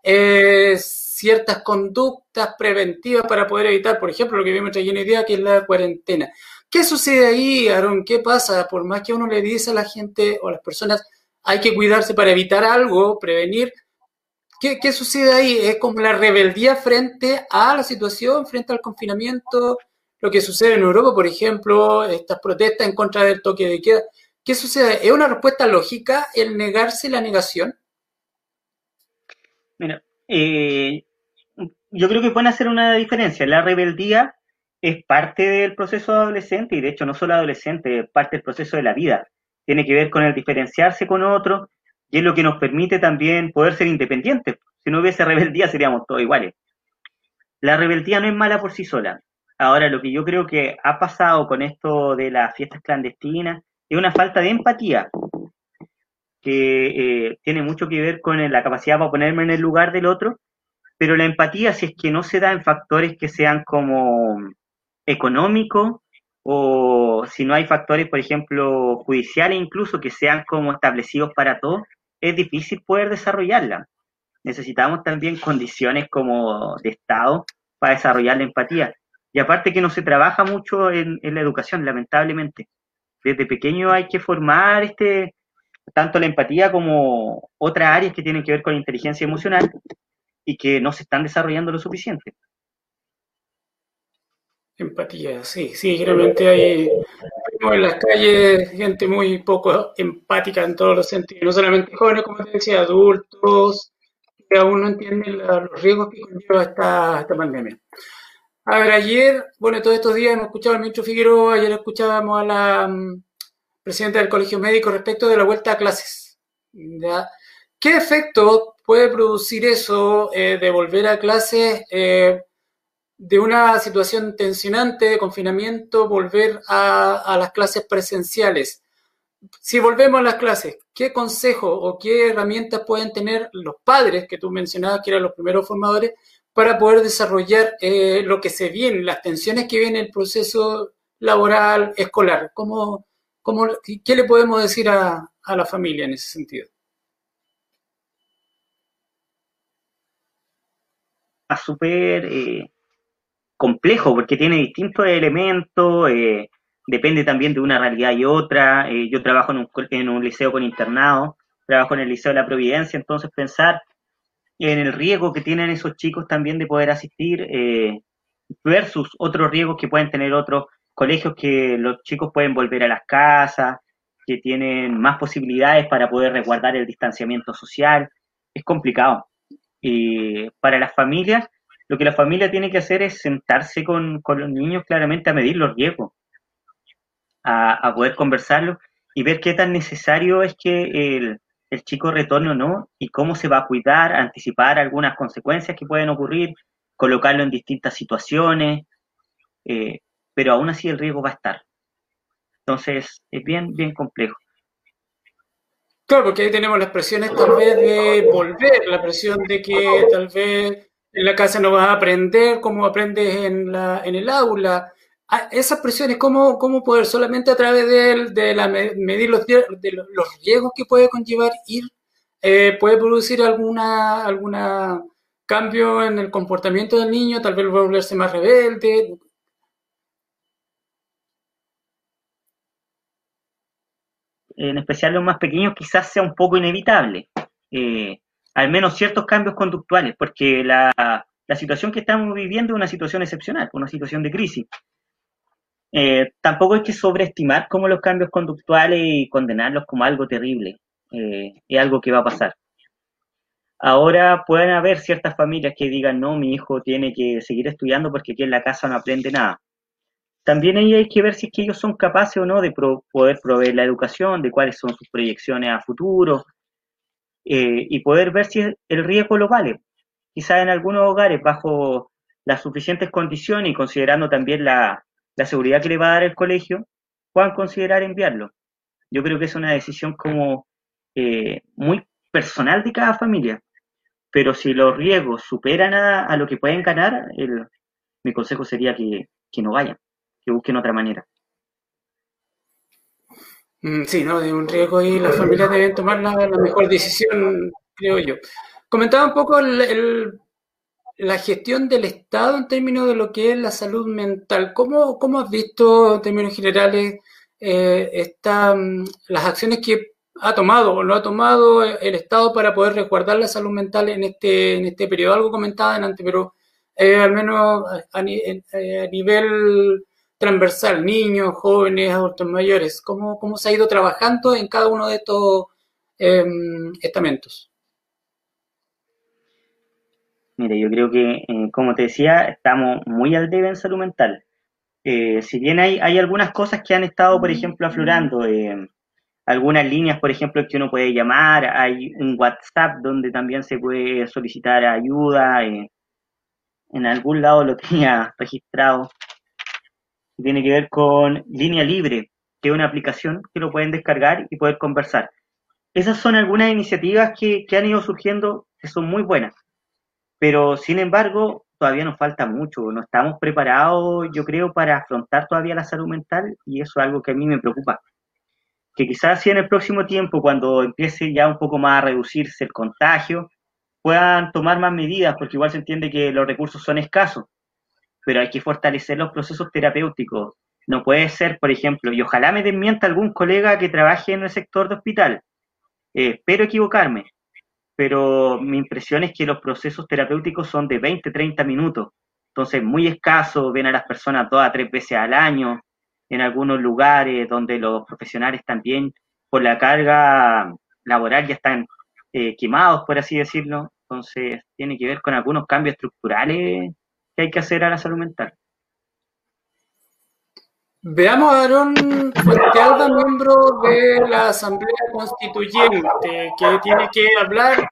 eh, ciertas conductas preventivas para poder evitar, por ejemplo, lo que vimos hoy en día, que es la cuarentena. ¿Qué sucede ahí, Aaron? ¿Qué pasa? Por más que uno le dice a la gente o a las personas, hay que cuidarse para evitar algo, prevenir. ¿Qué, qué sucede ahí? Es como la rebeldía frente a la situación, frente al confinamiento, lo que sucede en Europa, por ejemplo, estas protestas en contra del toque de queda. ¿Qué sucede? ¿Es una respuesta lógica el negarse la negación? Mira, eh, yo creo que pueden hacer una diferencia. La rebeldía es parte del proceso adolescente y de hecho no solo adolescente, es parte del proceso de la vida. Tiene que ver con el diferenciarse con otro y es lo que nos permite también poder ser independientes. Si no hubiese rebeldía seríamos todos iguales. La rebeldía no es mala por sí sola. Ahora, lo que yo creo que ha pasado con esto de las fiestas clandestinas es una falta de empatía que eh, tiene mucho que ver con la capacidad para ponerme en el lugar del otro, pero la empatía si es que no se da en factores que sean como económico o si no hay factores, por ejemplo, judiciales incluso que sean como establecidos para todos, es difícil poder desarrollarla. Necesitamos también condiciones como de Estado para desarrollar la empatía. Y aparte que no se trabaja mucho en, la educación, lamentablemente. Desde pequeño hay que formar este tanto la empatía como otras áreas que tienen que ver con la inteligencia emocional y que no se están desarrollando lo suficiente. Empatía, sí, sí, realmente hay en las calles gente muy poco empática en todos los sentidos, no solamente jóvenes, como te decía, adultos, que aún no entienden los riesgos que conlleva esta, esta pandemia. A ver, ayer, bueno, todos estos días hemos escuchado al ministro Figueroa, ayer escuchábamos a la um, presidenta del Colegio Médico respecto de la vuelta a clases. ¿Qué efecto puede producir eso eh, de volver a clases eh, de una situación tensionante de confinamiento, volver a, las clases presenciales. Si volvemos a las clases, ¿qué consejo o qué herramientas pueden tener los padres que tú mencionabas, que eran los primeros formadores, para poder desarrollar eh, lo que se viene, las tensiones que viene el proceso laboral, escolar? ¿Cómo, cómo, ¿Qué le podemos decir a, a la familia en ese sentido? A super eh, complejo porque tiene distintos elementos, eh, depende también de una realidad y otra. Eh, yo trabajo en un, en un liceo con internado, trabajo en el Liceo de la Providencia, entonces pensar en el riesgo que tienen esos chicos también de poder asistir eh, versus otros riesgos que pueden tener otros colegios que los chicos pueden volver a las casas, que tienen más posibilidades para poder resguardar el distanciamiento social. Es complicado. Y para las familias, lo que la familia tiene que hacer es sentarse con, los niños claramente a medir los riesgos, a, poder conversarlo y ver qué tan necesario es que el, chico retorne o no y cómo se va a cuidar, anticipar algunas consecuencias que pueden ocurrir, colocarlo en distintas situaciones, eh, pero aún así el riesgo va a estar. Entonces es bien, bien complejo. Claro, porque ahí tenemos las presiones tal vez de volver, la presión de que tal vez en la casa no vas a aprender como aprendes en, la, en el aula. Esas presiones, ¿cómo, cómo poder solamente a través de, de la, medir los, de los riesgos que puede conllevar ir, eh, puede producir alguna, alguna cambio en el comportamiento del niño, tal vez volverse más rebelde? En especial los más pequeños quizás sea un poco inevitable. Eh, al menos ciertos cambios conductuales, porque la, situación que estamos viviendo es una situación excepcional, una situación de crisis. Eh, tampoco hay que sobreestimar como los cambios conductuales y condenarlos como algo terrible. Eh, es algo que va a pasar. Ahora pueden haber ciertas familias que digan, no, mi hijo tiene que seguir estudiando porque aquí en la casa no aprende nada. También hay que ver si es que ellos son capaces o no de poder proveer la educación, de cuáles son sus proyecciones a futuro, eh, y poder ver si el riesgo lo vale. Quizá en algunos hogares, bajo las suficientes condiciones y considerando también la, seguridad que le va a dar el colegio, puedan considerar enviarlo. Yo creo que es una decisión como eh, muy personal de cada familia, pero si los riesgos superan a, lo que pueden ganar, mi consejo sería que, no vayan, que busquen otra manera. Mm, sí, no, de un riesgo y las familias deben tomar la, mejor decisión, creo yo. Comentaba un poco la gestión del Estado en términos de lo que es la salud mental. ¿Cómo, cómo has visto en términos generales eh, mm, las acciones que ha tomado o no ha tomado el Estado para poder resguardar la salud mental en este, en este periodo. Algo comentaba antes, pero eh, al menos a, eh, a, nivel transversal, niños, jóvenes, adultos mayores, ¿cómo, cómo se ha ido trabajando en cada uno de estos em, estamentos? Mire, yo creo que, eh, como te decía, estamos muy al debe en salud mental. si bien hay, hay algunas cosas que han estado, por ejemplo, aflorando, algunas líneas, por ejemplo, que uno puede llamar, hay un WhatsApp donde también se puede solicitar ayuda, eh, en algún lado lo tenía registrado, tiene que ver con Línea Libre, que es una aplicación que lo pueden descargar y poder conversar. Esas son algunas iniciativas que, que han ido surgiendo que son muy buenas, pero sin embargo todavía nos falta mucho, no estamos preparados, yo creo, para afrontar todavía la salud mental y eso es algo que a mí me preocupa. Que quizás si en el próximo tiempo, cuando empiece ya un poco más a reducirse el contagio, puedan tomar más medidas, porque igual se entiende que los recursos son escasos, pero hay que fortalecer los procesos terapéuticos. No puede ser, por ejemplo, y ojalá me desmienta algún colega que trabaje en el sector de hospital, eh, espero equivocarme, pero mi impresión es que los procesos terapéuticos son de 20, 30 minutos, entonces muy escaso, ven a las personas dos a tres veces al año, en algunos lugares donde los profesionales también por la carga laboral ya están eh, quemados, por así decirlo. Entonces, tiene que ver con algunos cambios estructurales que hay que hacer a la salud mental. Veamos a Aarón Fuentealba, miembro de la Asamblea Constituyente, que tiene que hablar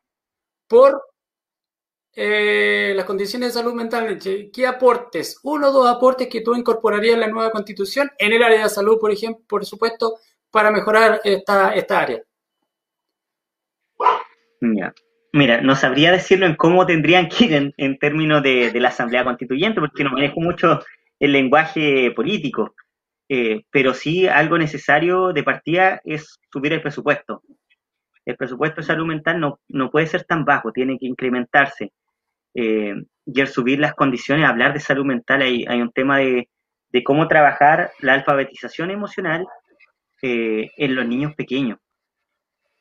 por eh, las condiciones de salud mental, ¿qué aportes, uno o dos aportes que tú incorporarías en la nueva constitución en el área de salud, por ejemplo, por supuesto, para mejorar esta, esta área? Mira, no sabría decirlo en cómo tendrían que ir en, términos de, la Asamblea Constituyente, porque no manejo mucho el lenguaje político, eh, pero sí algo necesario de partida es subir el presupuesto. El presupuesto de salud mental no, no puede ser tan bajo, tiene que incrementarse. Eh, y al subir las condiciones, hablar de salud mental, hay, hay un tema de, cómo trabajar la alfabetización emocional eh, en los niños pequeños.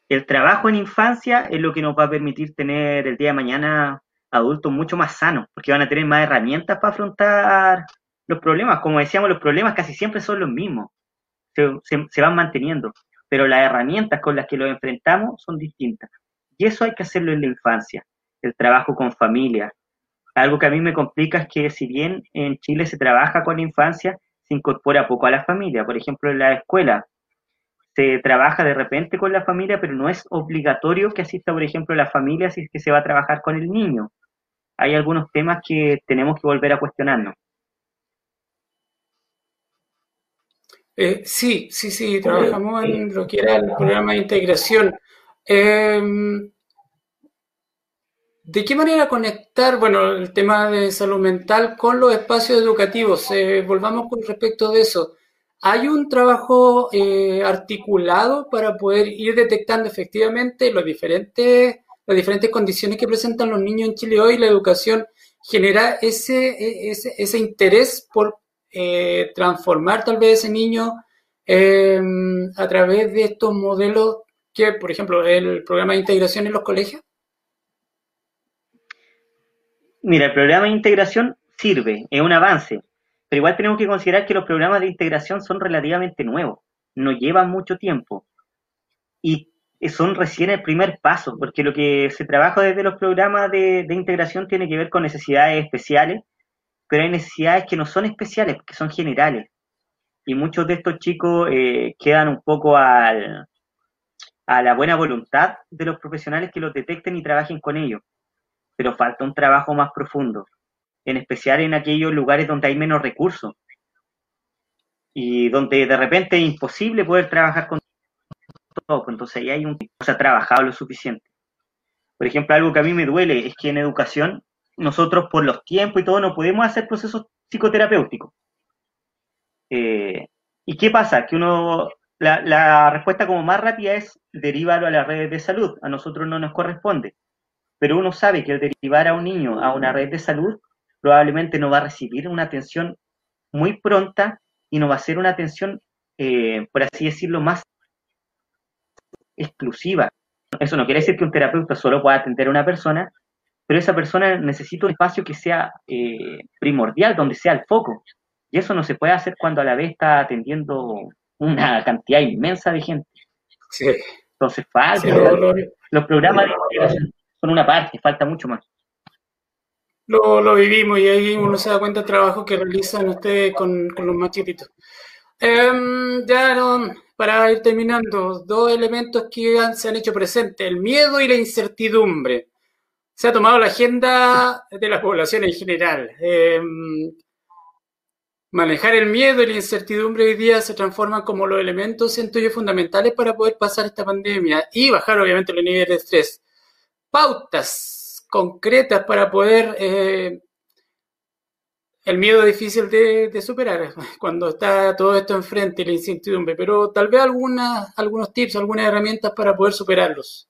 El trabajo en infancia es lo que nos va a permitir tener el día de mañana adultos mucho más sanos, porque van a tener más herramientas para afrontar los problemas. Como decíamos, los problemas casi siempre son los mismos, se van manteniendo, pero las herramientas con las que los enfrentamos son distintas. Y eso hay que hacerlo en la infancia el trabajo con familia. Algo que a mí me complica es que si bien en Chile se trabaja con la infancia, se incorpora poco a la familia. Por ejemplo, en la escuela se trabaja de repente con la familia, pero no es obligatorio que asista, por ejemplo, la familia si es que se va a trabajar con el niño. Hay algunos temas que tenemos que volver a cuestionarnos. Eh, sí, sí, sí, trabajamos en lo que era el programa de integración. Eh, ¿De qué manera conectar, bueno, el tema de salud mental con los espacios educativos? Eh, volvamos con respecto de eso. ¿Hay un trabajo eh, articulado para poder ir detectando efectivamente los diferentes, las diferentes condiciones que presentan los niños en Chile hoy? La educación genera ese, e, ese, ese interés por eh, transformar tal vez ese niño em, a través de estos modelos que, por ejemplo, el programa de integración en los colegios. Mira, el programa de integración sirve, es un avance, pero igual tenemos que considerar que los programas de integración son relativamente nuevos, no llevan mucho tiempo y son recién el primer paso, porque lo que se trabaja desde los programas de, integración tiene que ver con necesidades especiales, pero hay necesidades que no son especiales, que son generales. Y muchos de estos chicos eh, quedan un poco al, a la buena voluntad de los profesionales que los detecten y trabajen con ellos pero falta un trabajo más profundo, en especial en aquellos lugares donde hay menos recursos. y donde de repente es imposible poder trabajar con todo, entonces ahí hay un no se trabajado lo suficiente. Por ejemplo, algo que a mí me duele es que en educación nosotros por los tiempos y todo no podemos hacer procesos psicoterapéuticos. Eh, ¿Y qué pasa? Que uno, la, la, respuesta como más rápida es derivarlo a las redes de salud. A nosotros no nos corresponde. Pero uno sabe que al derivar a un niño a una red de salud, probablemente no va a recibir una atención muy pronta y no va a ser una atención, eh, por así decirlo, más exclusiva. Eso no quiere decir que un terapeuta solo pueda atender a una persona, pero esa persona necesita un espacio que sea eh, primordial, donde sea el foco. Y eso no se puede hacer cuando a la vez está atendiendo una cantidad inmensa de gente. Sí. Entonces falta. Sí, lo, lo, los programas de integración son una parte, falta mucho más. Lo, lo, vivimos y ahí uno se da cuenta del trabajo que realizan ustedes con, con los más chiquitos. Eh, ya no, para ir terminando, dos elementos que han, se han hecho presentes, el miedo y la incertidumbre. Se ha tomado la agenda de la población en general. Eh, manejar el miedo y la incertidumbre hoy día se transforman como los elementos, siento fundamentales para poder pasar esta pandemia y bajar obviamente los niveles de estrés. Pautas concretas para poder eh, el miedo es difícil de, de, superar cuando está todo esto enfrente la incertidumbre, pero tal vez alguna, algunos tips, algunas herramientas para poder superarlos.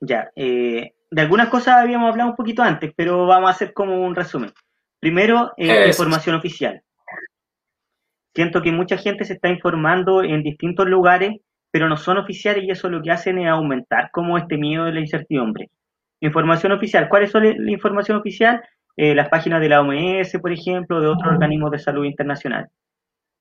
Ya, eh, de algunas cosas habíamos hablado un poquito antes, pero vamos a hacer como un resumen. Primero, eh, información oficial. Siento que mucha gente se está informando en distintos lugares, pero no son oficiales y eso lo que hacen es aumentar como este miedo de la incertidumbre. Información oficial. ¿Cuál es la información oficial? Eh, las páginas de la OMS, por ejemplo, de otros organismos de salud internacional.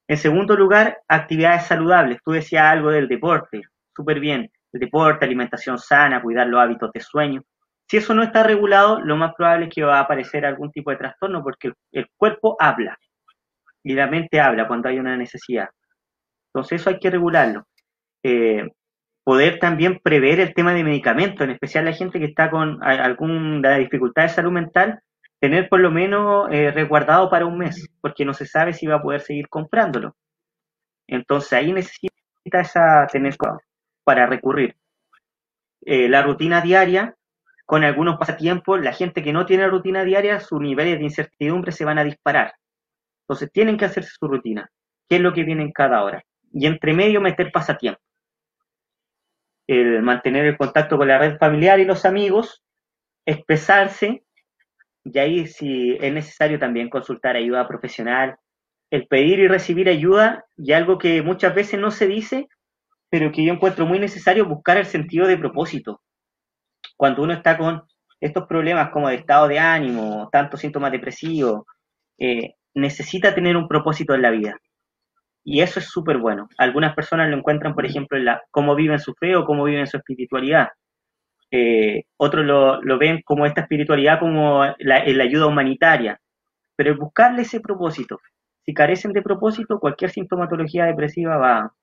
En segundo lugar, actividades saludables. Tú decías algo del deporte, súper bien. Deporte, alimentación sana, cuidar los hábitos de sueño. Si eso no está regulado, lo más probable es que va a aparecer algún tipo de trastorno porque el, cuerpo habla y la mente habla cuando hay una necesidad. Entonces eso hay que regularlo. Eh, poder también prever el tema de medicamentos, en especial la gente que está con alguna dificultad de salud mental, tener por lo menos eh, resguardado para un mes, porque no se sabe si va a poder seguir comprándolo. Entonces ahí necesita esa tener para recurrir. Eh, la rutina diaria, con algunos pasatiempos, la gente que no tiene rutina diaria, sus niveles de incertidumbre se van a disparar. Entonces tienen que hacerse su rutina. ¿Qué es lo que viene en cada hora? Y entre medio meter pasatiempo. El mantener el contacto con la red familiar y los amigos, expresarse, y ahí si es necesario también consultar ayuda profesional, el pedir y recibir ayuda, y algo que muchas veces no se dice, pero que yo encuentro muy necesario, buscar el sentido de propósito. Cuando uno está con estos problemas como de estado de ánimo, tantos síntomas depresivos, eh, necesita tener un propósito en la vida. Y eso es súper bueno. Algunas personas lo encuentran, por ejemplo, en la, cómo viven su fe o cómo viven su espiritualidad. Eh, otros lo, ven como esta espiritualidad como la, ayuda humanitaria, pero buscarle ese propósito. Si carecen de propósito, cualquier sintomatología depresiva va,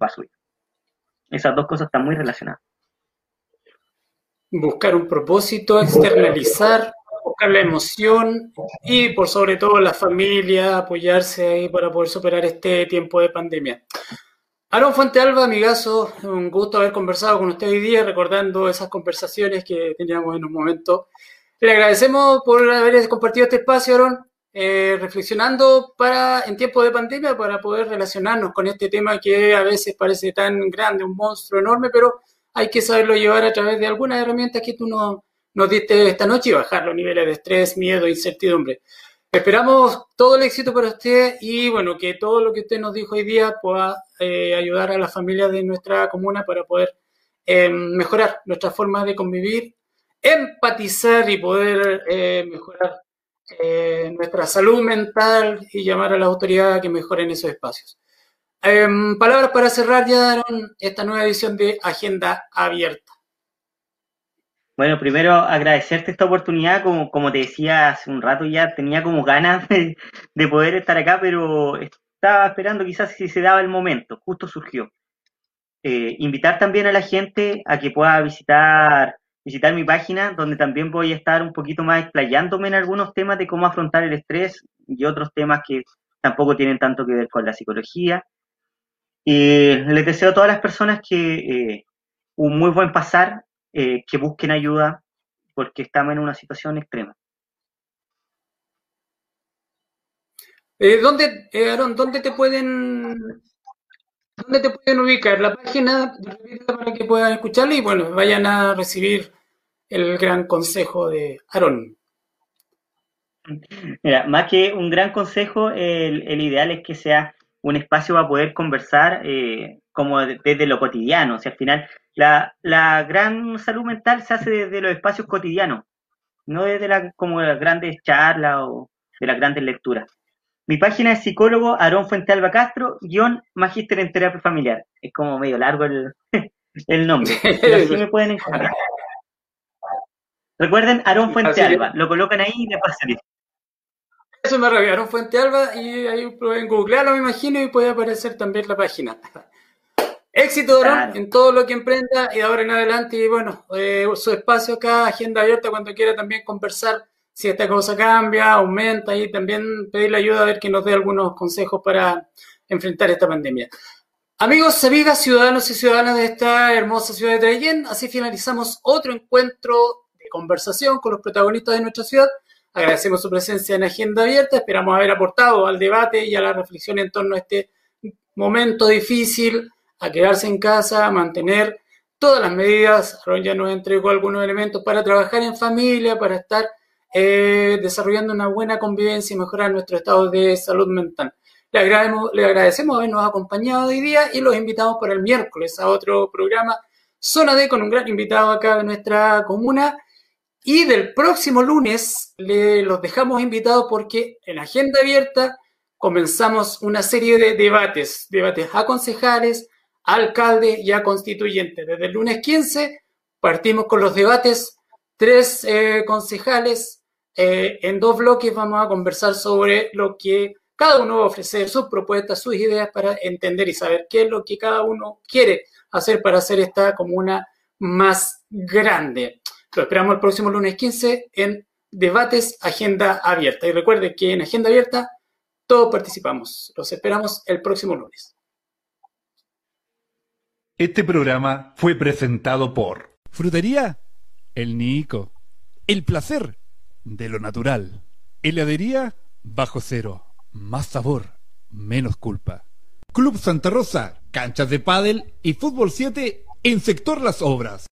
va a subir. Esas dos cosas están muy relacionadas. Buscar un propósito, externalizar, buscar la emoción y por sobre todo la familia, apoyarse ahí para poder superar este tiempo de pandemia. Aaron Fuente Alba, amigazo, un gusto haber conversado con usted hoy día, recordando esas conversaciones que teníamos en un momento. Le agradecemos por haber compartido este espacio, Aaron, eh, reflexionando para en tiempo de pandemia para poder relacionarnos con este tema que a veces parece tan grande, un monstruo enorme, pero hay que saberlo llevar a través de algunas herramientas que tú nos, nos diste esta noche y bajar los niveles de estrés, miedo, incertidumbre. Esperamos todo el éxito para usted y bueno, que todo lo que usted nos dijo hoy día pueda eh, ayudar a las familias de nuestra comuna para poder eh, mejorar nuestra forma de convivir, empatizar y poder eh, mejorar eh, nuestra salud mental y llamar a las autoridades a que mejoren esos espacios. Em, palabras para cerrar ya, esta nueva edición de Agenda Abierta. Bueno, primero agradecerte esta oportunidad, como, como te decía hace un rato ya, tenía como ganas de, de, poder estar acá, pero estaba esperando quizás si se daba el momento, justo surgió. Eh, invitar también a la gente a que pueda visitar, visitar mi página, donde también voy a estar un poquito más explayándome en algunos temas de cómo afrontar el estrés y otros temas que tampoco tienen tanto que ver con la psicología. Y les deseo a todas las personas que eh, un muy buen pasar, eh, que busquen ayuda, porque estamos en una situación extrema. Eh, ¿dónde, Aaron, dónde te pueden dónde te pueden ubicar? La página para que puedan escucharla y bueno, vayan a recibir el gran consejo de Aaron. Mira, más que un gran consejo, el, el ideal es que sea un espacio para poder conversar eh, como desde lo cotidiano. O sea, al final, la, la gran salud mental se hace desde los espacios cotidianos, no desde la, como las grandes charlas o de las grandes lecturas. Mi página es psicólogo Aarón Fuentealba Castro, guion magíster en terapia familiar. Es como medio largo el, el nombre, pero así me pueden encontrar. Recuerden, Aarón Fuentealba, lo colocan ahí y le pasan Eso me Aarón Fuentealba y ahí pueden googlearlo, me imagino, y puede aparecer también la página. Éxito, Aarón, claro. en todo lo que emprenda y de ahora en adelante. Y bueno, eh, su espacio acá, agenda abierta cuando quiera también conversar si esta cosa cambia, aumenta y también pedirle ayuda a ver que nos dé algunos consejos para enfrentar esta pandemia. Amigos, amigas, ciudadanos y ciudadanas de esta hermosa ciudad de Traillén, así finalizamos otro encuentro de conversación con los protagonistas de nuestra ciudad. Agradecemos su presencia en Agenda Abierta, esperamos haber aportado al debate y a la reflexión en torno a este momento difícil, a quedarse en casa, a mantener todas las medidas. Aaron ya nos entregó algunos elementos para trabajar en familia, para estar eh, desarrollando una buena convivencia y mejorar nuestro estado de salud mental. Le agradecemos, le agradecemos habernos acompañado hoy día y los invitamos para el miércoles a otro programa Zona D con un gran invitado acá de nuestra comuna. Y del próximo lunes le, los dejamos invitados porque en Agenda Abierta comenzamos una serie de debates, debates a concejales, alcaldes y a constituyentes. Desde el lunes 15 partimos con los debates, tres eh, concejales, eh, en dos bloques vamos a conversar sobre lo que cada uno va a ofrecer, sus propuestas, sus ideas para entender y saber qué es lo que cada uno quiere hacer para hacer esta comuna más grande. Lo esperamos el próximo lunes 15 en Debates Agenda Abierta. Y recuerden que en Agenda Abierta todos participamos. Los esperamos el próximo lunes. Este programa fue presentado por Frutería El Nico. El placer de lo natural. Heladería bajo cero. Más sabor, menos culpa. Club Santa Rosa, canchas de pádel y fútbol 7 en sector Las Obras.